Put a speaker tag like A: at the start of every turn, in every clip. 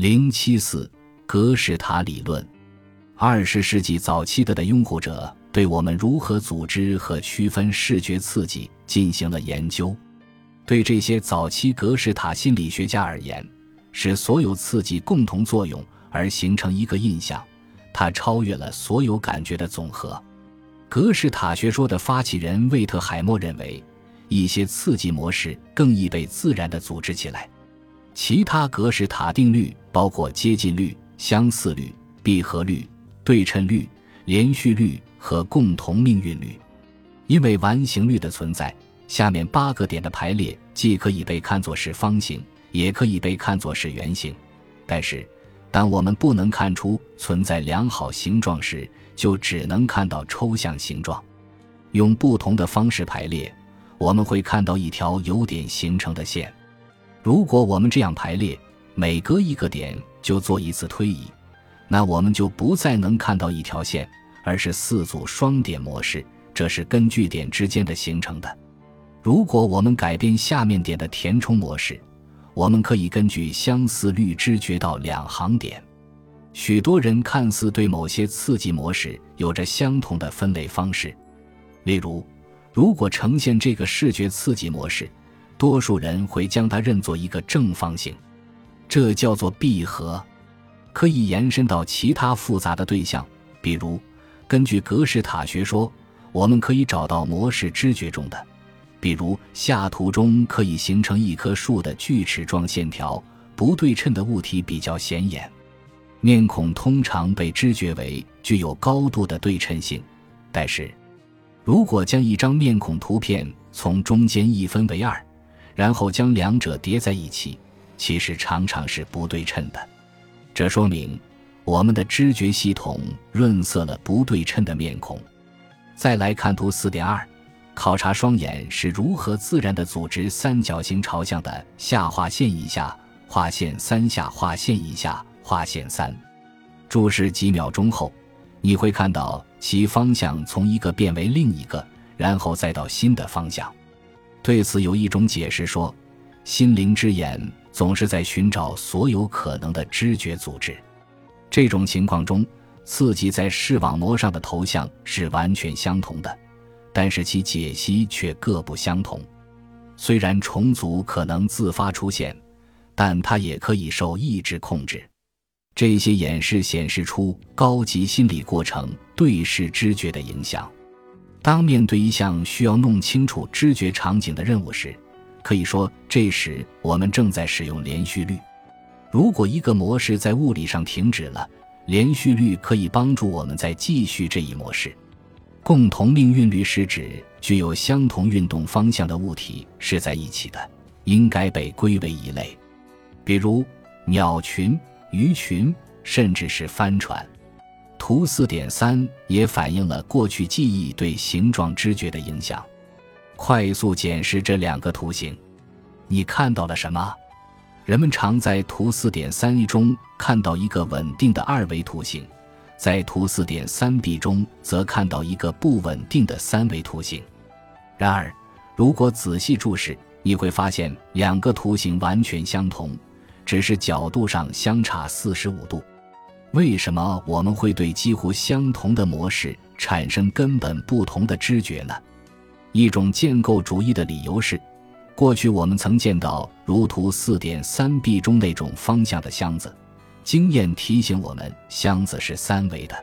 A: 零七四格式塔理论，二十世纪早期的的拥护者对我们如何组织和区分视觉刺激进行了研究。对这些早期格式塔心理学家而言，使所有刺激共同作用而形成一个印象，它超越了所有感觉的总和。格式塔学说的发起人魏特海默认为，一些刺激模式更易被自然地组织起来。其他格式塔定律包括接近律、相似律、闭合律、对称律、连续律和共同命运律。因为完形律的存在，下面八个点的排列既可以被看作是方形，也可以被看作是圆形。但是，当我们不能看出存在良好形状时，就只能看到抽象形状。用不同的方式排列，我们会看到一条有点形成的线。如果我们这样排列，每隔一个点就做一次推移，那我们就不再能看到一条线，而是四组双点模式。这是根据点之间的形成的。如果我们改变下面点的填充模式，我们可以根据相似率知觉到两行点。许多人看似对某些刺激模式有着相同的分类方式，例如，如果呈现这个视觉刺激模式。多数人会将它认作一个正方形，这叫做闭合，可以延伸到其他复杂的对象，比如，根据格式塔学说，我们可以找到模式知觉中的，比如下图中可以形成一棵树的锯齿状线条，不对称的物体比较显眼。面孔通常被知觉为具有高度的对称性，但是，如果将一张面孔图片从中间一分为二。然后将两者叠在一起，其实常常是不对称的。这说明我们的知觉系统润色了不对称的面孔。再来看图四点二，考察双眼是如何自然地组织三角形朝向的下划线以下划线三下划线以下划线三。注视几秒钟后，你会看到其方向从一个变为另一个，然后再到新的方向。对此有一种解释说，心灵之眼总是在寻找所有可能的知觉组织。这种情况中，刺激在视网膜上的头像是完全相同的，但是其解析却各不相同。虽然重组可能自发出现，但它也可以受意志控制。这些演示显示出高级心理过程对视知觉的影响。当面对一项需要弄清楚知觉场景的任务时，可以说这时我们正在使用连续律。如果一个模式在物理上停止了，连续律可以帮助我们再继续这一模式。共同命运律是指具有相同运动方向的物体是在一起的，应该被归为一类，比如鸟群、鱼群，甚至是帆船。图四点三也反映了过去记忆对形状知觉的影响。快速检视这两个图形，你看到了什么？人们常在图四点三 a 中看到一个稳定的二维图形，在图四点三 b 中则看到一个不稳定的三维图形。然而，如果仔细注视，你会发现两个图形完全相同，只是角度上相差四十五度。为什么我们会对几乎相同的模式产生根本不同的知觉呢？一种建构主义的理由是，过去我们曾见到如图四点三 b 中那种方向的箱子，经验提醒我们箱子是三维的，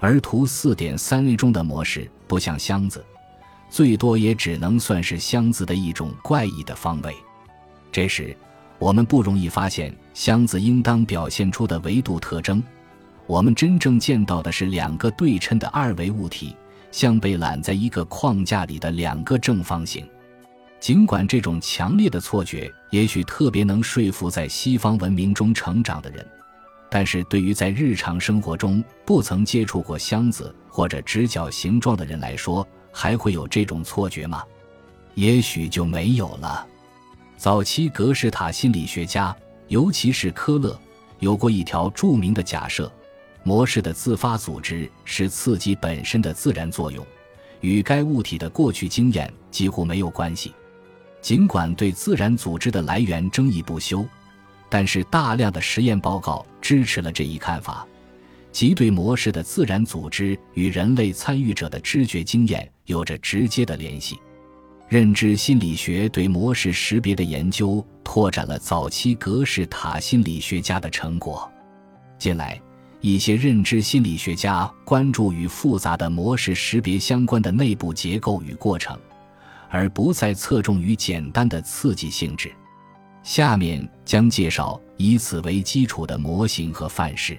A: 而图四点三 a 中的模式不像箱子，最多也只能算是箱子的一种怪异的方位。这时。我们不容易发现箱子应当表现出的维度特征。我们真正见到的是两个对称的二维物体，像被揽在一个框架里的两个正方形。尽管这种强烈的错觉也许特别能说服在西方文明中成长的人，但是对于在日常生活中不曾接触过箱子或者直角形状的人来说，还会有这种错觉吗？也许就没有了。早期格式塔心理学家，尤其是科勒，有过一条著名的假设：模式的自发组织是刺激本身的自然作用，与该物体的过去经验几乎没有关系。尽管对自然组织的来源争议不休，但是大量的实验报告支持了这一看法，即对模式的自然组织与人类参与者的知觉经验有着直接的联系。认知心理学对模式识别的研究拓展了早期格式塔心理学家的成果。近来，一些认知心理学家关注与复杂的模式识别相关的内部结构与过程，而不再侧重于简单的刺激性质。下面将介绍以此为基础的模型和范式。